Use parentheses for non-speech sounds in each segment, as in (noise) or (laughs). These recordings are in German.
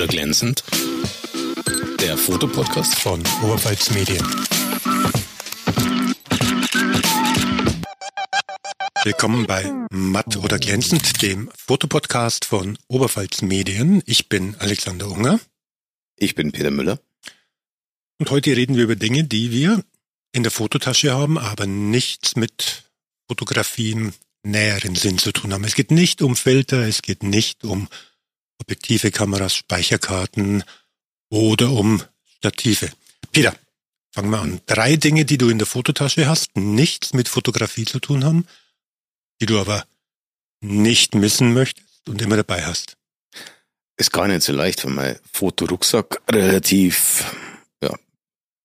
oder glänzend? Der Fotopodcast von Oberpfalz Medien. Willkommen bei Matt oder glänzend, dem Fotopodcast von Oberpfalz Medien. Ich bin Alexander Unger. Ich bin Peter Müller. Und heute reden wir über Dinge, die wir in der Fototasche haben, aber nichts mit Fotografie im näheren Sinn zu tun haben. Es geht nicht um Filter, es geht nicht um Objektive, Kameras, Speicherkarten oder um Stative. Peter, fangen wir an. Drei Dinge, die du in der Fototasche hast, nichts mit Fotografie zu tun haben, die du aber nicht missen möchtest und immer dabei hast. Ist gar nicht so leicht, weil mein Fotorucksack relativ ja,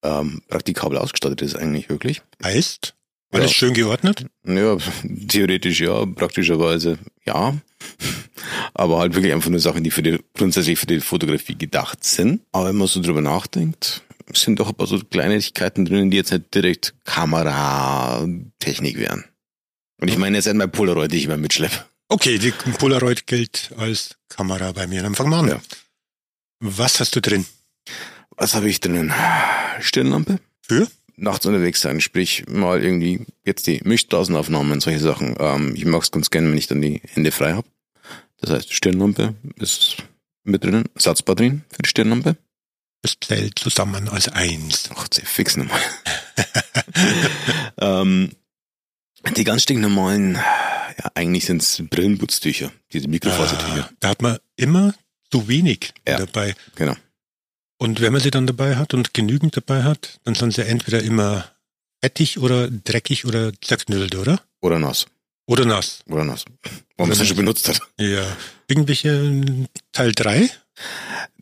ähm, praktikabel ausgestattet ist eigentlich wirklich. Heißt? Alles ja. schön geordnet? Ja, theoretisch ja, praktischerweise ja. Aber halt wirklich einfach nur Sachen, die für die, grundsätzlich für die Fotografie gedacht sind. Aber wenn man so drüber nachdenkt, sind doch ein paar so Kleinigkeiten drinnen, die jetzt nicht direkt Kameratechnik wären. Und ich meine jetzt einmal Polaroid, die ich immer mitschleppe. Okay, die Polaroid gilt als Kamera bei mir. Dann fangen wir an. Ja. Was hast du drin? Was habe ich drinnen? Stirnlampe. Für? nachts unterwegs sein, sprich mal irgendwie jetzt die Mischstraßenaufnahmen, solche Sachen. Ähm, ich mag es ganz gerne, wenn ich dann die Hände frei habe. Das heißt, Stirnlampe ist mit drinnen, Ersatzbatterien für die Stirnlampe. Das zählt zusammen als eins. Ach, sehr fix nochmal. (laughs) ähm, die ganz stinknormalen, ja, eigentlich sind es Brillenputztücher, diese Mikrofasertücher. Ah, da hat man immer zu wenig ja, dabei. Genau. Und wenn man sie dann dabei hat und genügend dabei hat, dann sind sie entweder immer fettig oder dreckig oder zerknüllt, oder? Oder nass. Oder nass. Oder nass. Warum man sie schon benutzt hat. Ja. Irgendwelche Teil 3?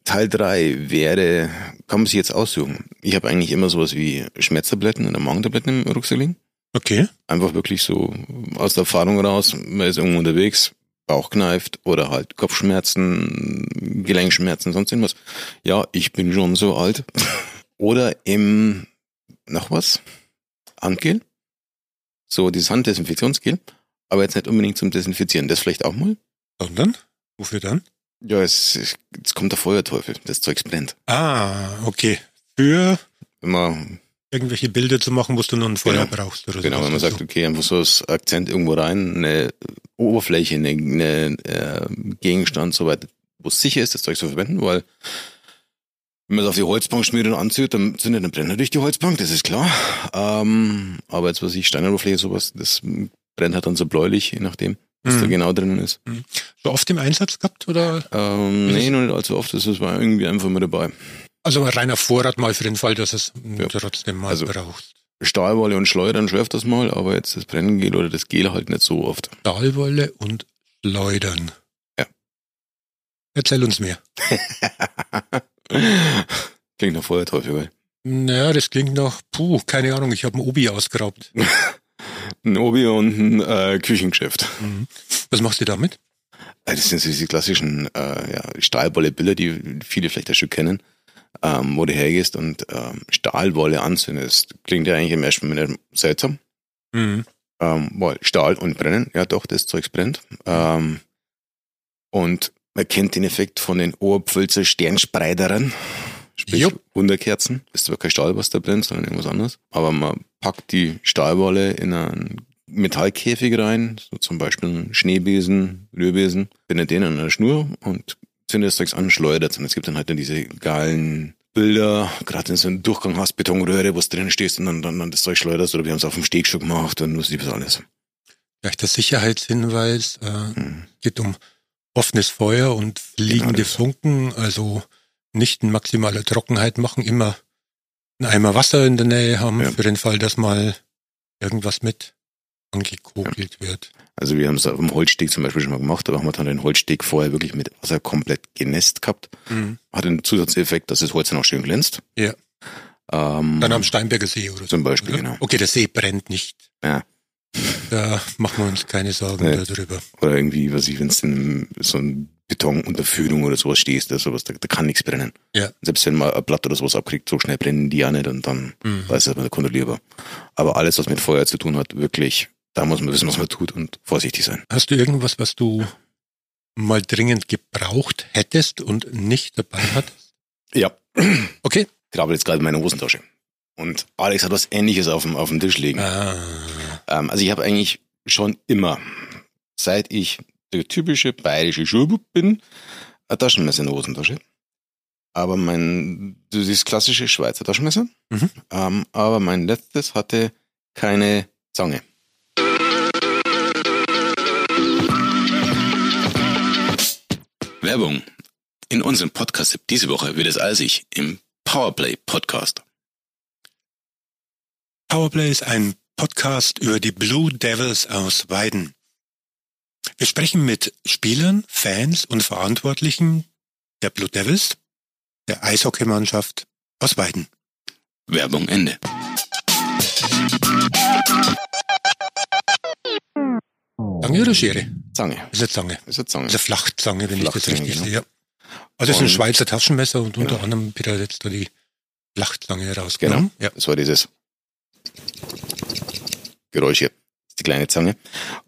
Teil 3 wäre, kann man sich jetzt aussuchen. Ich habe eigentlich immer sowas wie Schmerztabletten oder Magentabletten im Rucksack liegen. Okay. Einfach wirklich so aus der Erfahrung raus, man ist irgendwo unterwegs, Bauch kneift oder halt Kopfschmerzen, Gelenkschmerzen, sonst irgendwas. Ja, ich bin schon so alt. (laughs) oder im, noch was? Handgel. So dieses Handdesinfektionsgel. Aber jetzt nicht unbedingt zum Desinfizieren. Das vielleicht auch mal. Sondern? Wofür dann? Ja, es, es, kommt der Feuerteufel. Das Zeugs brennt. Ah, okay. Für? Wenn man irgendwelche Bilder zu machen, wo du noch ein Feuer genau. brauchst oder so. Genau, wenn man sagt, okay, einfach so als Akzent irgendwo rein, eine Oberfläche, eine, eine äh, Gegenstand, soweit, wo es sicher ist, das Zeug zu verwenden, weil wenn man es auf die Holzbank schmiert und anzieht, dann zündet dann brennt natürlich die Holzbank, das ist klar. Ähm, aber jetzt was ich Steinoberfläche, sowas, das brennt halt dann so bläulich, je nachdem, was mhm. da genau drinnen ist. Mhm. So oft im Einsatz gehabt oder? Ähm, nee, noch nicht allzu oft, das war irgendwie einfach mal dabei. Also ein reiner Vorrat mal für den Fall, dass es ja. trotzdem mal also, brauchst. Stahlwolle und Schleudern schwerft das mal, aber jetzt das Brenngel oder das Gel halt nicht so oft. Stahlwolle und Schleudern. Ja. Erzähl uns mehr. (laughs) klingt nach Feuerteufel, weil. Naja, das klingt nach, puh, keine Ahnung, ich habe ein Obi ausgeraubt. (laughs) ein Obi und ein äh, Küchengeschäft. Mhm. Was machst du damit? Äh, das sind so diese klassischen äh, ja, Stahlwolle-Bilder, die viele vielleicht auch schon kennen ähm, wo du hergehst und ähm, Stahlwolle anzündest. Klingt ja eigentlich im ersten Moment seltsam. Mhm. Ähm, weil Stahl und Brennen, ja doch, das Zeugs brennt. Ähm, und man kennt den Effekt von den Oberpfälzer Sternspreidern, sprich Jupp. Wunderkerzen. Ist zwar kein Stahl, was da brennt, sondern irgendwas anderes. Aber man packt die Stahlwolle in einen Metallkäfig rein, so zum Beispiel einen Schneebesen, Rührbesen, bindet den an einer Schnur und zündet das Zeugs an, schleudert und es gibt dann halt dann diese geilen Bilder, gerade in so einem Durchgang hast, Betonröhre, wo du drin stehst und dann, dann, dann das Zeug schleuderst oder wir haben es auf dem Steg schon gemacht und was liebes alles. Vielleicht der Sicherheitshinweis, äh, hm. geht um offenes Feuer und fliegende genau Funken, also nicht in maximaler Trockenheit machen, immer einen Eimer Wasser in der Nähe haben, ja. für den Fall, dass mal irgendwas mit angekokelt ja. wird. Also wir haben es auf dem Holzsteg zum Beispiel schon mal gemacht, da haben wir dann den Holzsteg vorher wirklich mit Wasser komplett genässt gehabt. Mhm. Hat den Zusatzeffekt, dass das Holz dann auch schön glänzt. Ja. Ähm, dann am Steinberger See oder so. Zum Beispiel, oder? genau. Okay, der See brennt nicht. Ja. Da machen wir uns keine Sorgen nee. darüber. Oder irgendwie, was ich, wenn es so ein Betonunterführung oder sowas stehst, da, sowas, da, da kann nichts brennen. Ja. Selbst wenn man ein Blatt oder sowas abkriegt, so schnell brennen die ja nicht und dann mhm. weiß es man kontrollierbar. Aber alles, was mit Feuer zu tun hat, wirklich da muss man wissen, was man tut und vorsichtig sein. Hast du irgendwas, was du mal dringend gebraucht hättest und nicht dabei hattest? Ja. Okay. Grabe jetzt gerade in meiner Hosentasche. Und Alex hat was ähnliches auf dem, auf dem Tisch liegen. Ah, Ähm, also ich habe eigentlich schon immer, seit ich der typische bayerische Schulbub bin, ein Taschenmesser in der Hosentasche. Aber mein, das klassische Schweizer Taschenmesser. Mhm. Ähm, aber mein letztes hatte keine Zange. Werbung. In unserem Podcast diese Woche wird es eisig im Powerplay Podcast. Powerplay ist ein Podcast über die Blue Devils aus Weiden. Wir sprechen mit Spielern, Fans und Verantwortlichen der Blue Devils, der Eishockeymannschaft aus Weiden. Werbung Ende. Zange oder Schere? Zange. Das ist eine Zange. Das ist eine Zange. Ist eine Flachzange, wenn ich das Flachzange, richtig genau. sehe. Also das ist ein Schweizer Taschenmesser und unter Genau. anderem Peter hat jetzt da die Flachzange Genau. rausgenommen. Ja. Das war dieses Geräusch hier. Das ist die kleine Zange.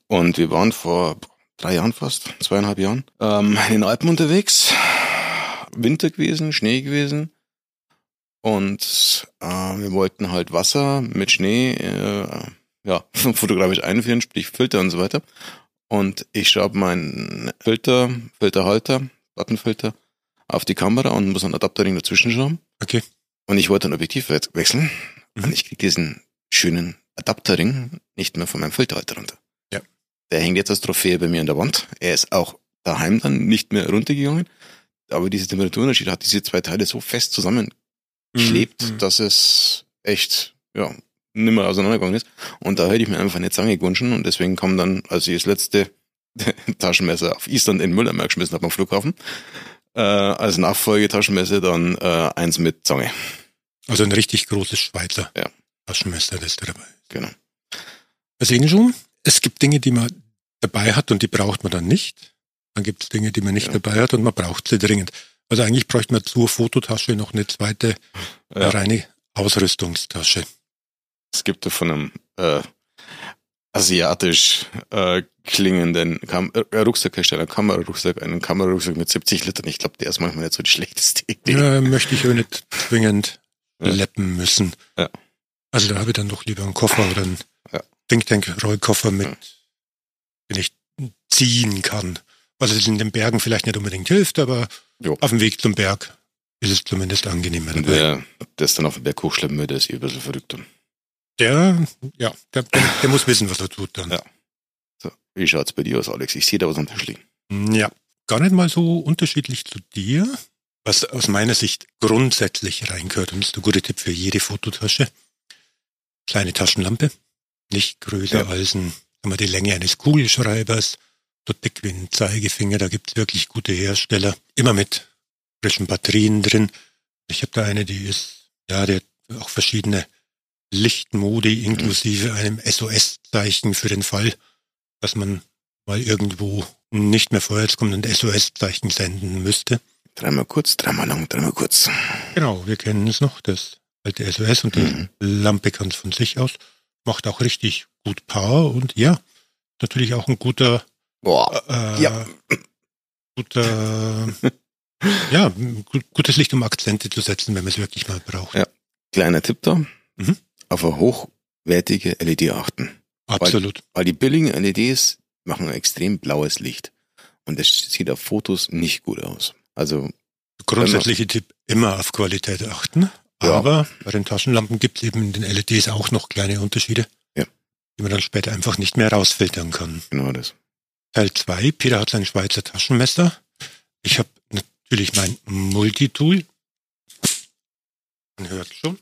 Und wir waren vor drei Jahren fast, zweieinhalb Jahren, ähm, in den Alpen unterwegs. Winter gewesen, Schnee gewesen. Und äh, wir wollten halt Wasser mit Schnee äh, ja, (laughs) fotografisch einführen, sprich Filter und so weiter. Und ich schraube meinen Filter, Filterhalter, Plattenfilter auf die Kamera und muss einen Adapterring dazwischen schrauben. Okay. Und ich wollte ein Objektiv we- wechseln Mhm. und ich krieg diesen schönen Adapterring nicht mehr von meinem Filterhalter runter. Der hängt jetzt als Trophäe bei mir an der Wand. Er ist auch daheim dann nicht mehr runtergegangen. Aber dieser Temperaturunterschied hat diese zwei Teile so fest zusammengeklebt, Mhm. dass es echt, ja, nimmer auseinandergegangen ist. Und da hätte ich mir einfach eine Zange gewünscht und deswegen kam dann, als ich das letzte (laughs) Taschenmesser auf Island in Müllermark geschmissen habe am Flughafen, äh, als Nachfolgetaschenmesser dann äh, eins mit Zange. Also ein richtig großes Schweizer Ja. Taschenmesser, das da dabei ist. Genau. Sehen schon, es gibt Dinge, die man dabei hat und die braucht man dann nicht. Dann gibt es Dinge, die man nicht Ja. dabei hat und man braucht sie dringend. Also eigentlich bräuchte man zur Fototasche noch eine zweite Ja. reine Ausrüstungstasche. Es gibt von einem äh, asiatisch äh, klingenden Kam äh, Rucksackhersteller, Kamerarucksack, einen Kamerarucksack mit 70 Litern. Ich glaube, der ist manchmal nicht so die schlechteste Idee. (laughs) Ja, möchte ich aber nicht zwingend Ja. leppen müssen. Ja. Also da habe ich dann doch lieber einen Koffer oder einen. Think Tank Rollkoffer mit, Ja. den ich ziehen kann. Was es in den Bergen vielleicht nicht unbedingt hilft, aber Jo. auf dem Weg zum Berg ist es zumindest angenehmer. Dabei. wer das dann auf den Berg hochschleppen der ist eh ein bisschen verrückt. Dann. Der, ja, der, der, der muss wissen, was er tut dann. Ja. So, wie schaut's bei dir aus, Alex? Ich sehe da was am Tisch liegen. Ja, gar nicht mal so unterschiedlich zu dir, was aus meiner Sicht grundsätzlich reingehört und ist ein guter Tipp für jede Fototasche. Kleine Taschenlampe, nicht größer Ja. als ein, sagen wir, die Länge eines Kugelschreibers, so dick wie ein Zeigefinger, da gibt's wirklich gute Hersteller, immer mit frischen Batterien drin. Ich habe da eine, die ist, ja, die hat auch verschiedene Lichtmodi inklusive einem SOS-Zeichen für den Fall, dass man mal irgendwo nicht mehr vorwärts kommt und SOS-Zeichen senden müsste. Dreimal kurz, dreimal lang, dreimal kurz. Genau, wir kennen es noch, das alte SOS und die Mhm. Lampe kann es von sich aus. Macht auch richtig gut Power und ja, natürlich auch ein guter, Boah. äh, Ja. guter, (laughs) ja, gutes Licht, um Akzente zu setzen, wenn man es wirklich mal braucht. Ja. Kleiner Tipp da. Mhm. Auf eine hochwertige LED achten. Absolut. Weil die billigen LEDs machen ein extrem blaues Licht. Und das sieht auf Fotos nicht gut aus. Also, Grundsätzliche Tipp, immer auf Qualität achten. Ja. Aber bei den Taschenlampen gibt es eben in den LEDs auch noch kleine Unterschiede, Ja. die man dann später einfach nicht mehr rausfiltern kann. genau das. Teil 2, Peter hat sein Schweizer Taschenmesser. Ich habe natürlich mein Multitool. Man hört schon.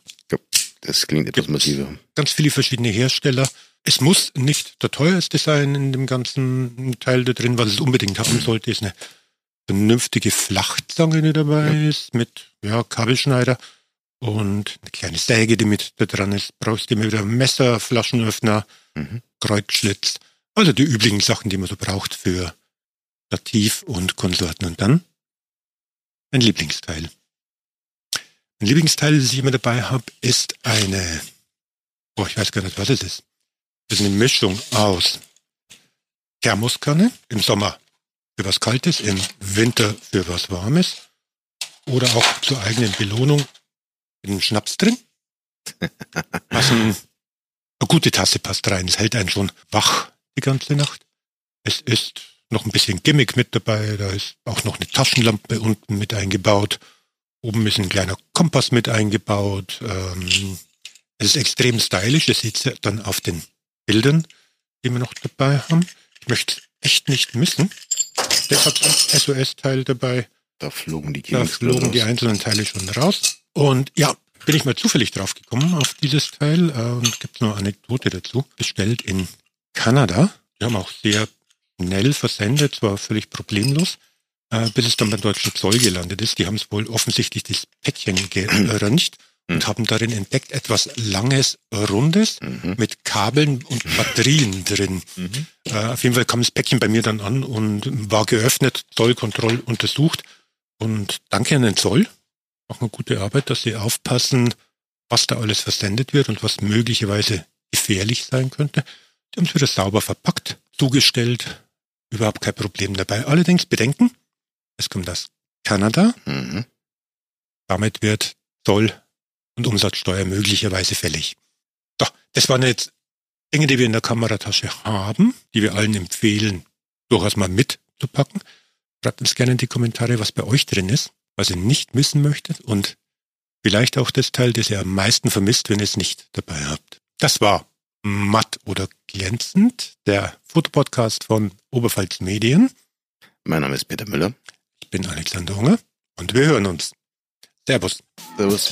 Das klingt etwas massiver. Ganz viele verschiedene Hersteller. Es muss nicht der teuerste sein in dem ganzen Teil da drin. Was es unbedingt haben sollte, ist eine vernünftige Flachzange, die dabei ist, mit ja, Kabelschneider und eine kleine Säge, die mit da dran ist. Brauchst du immer wieder Messer, Flaschenöffner, Mhm. Kreuzschlitz. Also die üblichen Sachen, die man so braucht für Stativ und Konsorten. Und dann mein Lieblingsteil. Mein Lieblingsteil, das ich immer dabei habe, ist eine, boah, ich weiß gar nicht, was es ist. Das ist eine Mischung aus Thermoskanne im Sommer für was Kaltes, im Winter für was Warmes oder auch zur eigenen Belohnung mit einem Schnaps drin. (laughs) Passen, eine gute Tasse passt rein. Es hält einen schon wach die ganze Nacht. Es ist noch ein bisschen Gimmick mit dabei. Da ist auch noch eine Taschenlampe unten mit eingebaut. Oben ist ein kleiner Kompass mit eingebaut. Ähm, es ist extrem stylisch. Das seht ihr dann auf den Bildern, die wir noch dabei haben. Ich möchte es echt nicht missen. Der hat ein SOS-Teil dabei. Da flogen die Da flogen die einzelnen Teile schon raus. Und ja, bin ich mal zufällig drauf gekommen auf dieses Teil äh, und gibt noch eine Anekdote dazu. Bestellt in Kanada. Die haben auch sehr schnell versendet, zwar völlig problemlos, äh, bis es dann beim deutschen Zoll gelandet ist. Die haben es wohl offensichtlich das Päckchen geröntgt (clears throat) und haben darin entdeckt etwas Langes, Rundes Mhm. mit Kabeln und Batterien drin. Mhm. Äh, auf jeden Fall kam das Päckchen bei mir dann an und war geöffnet, Zollkontroll untersucht. Und danke an den Zoll. Machen eine gute Arbeit, dass sie aufpassen, was da alles versendet wird und was möglicherweise gefährlich sein könnte. Sie haben es wieder sauber verpackt, zugestellt, überhaupt kein Problem dabei. Allerdings bedenken, es kommt aus Kanada, Mhm. damit wird Zoll und Umsatzsteuer möglicherweise fällig. Doch, das waren jetzt Dinge, die wir in der Kameratasche haben, die wir allen empfehlen, durchaus mal mitzupacken. Schreibt uns gerne in die Kommentare, was bei euch drin ist, was ihr nicht missen möchtet und vielleicht auch das Teil, das ihr am meisten vermisst, wenn ihr es nicht dabei habt. Das war Matt oder Glänzend, der Fotopodcast von Oberpfalz Medien. Mein Name ist Peter Müller. Ich bin Alexander Hunger und wir hören uns. Servus. Servus.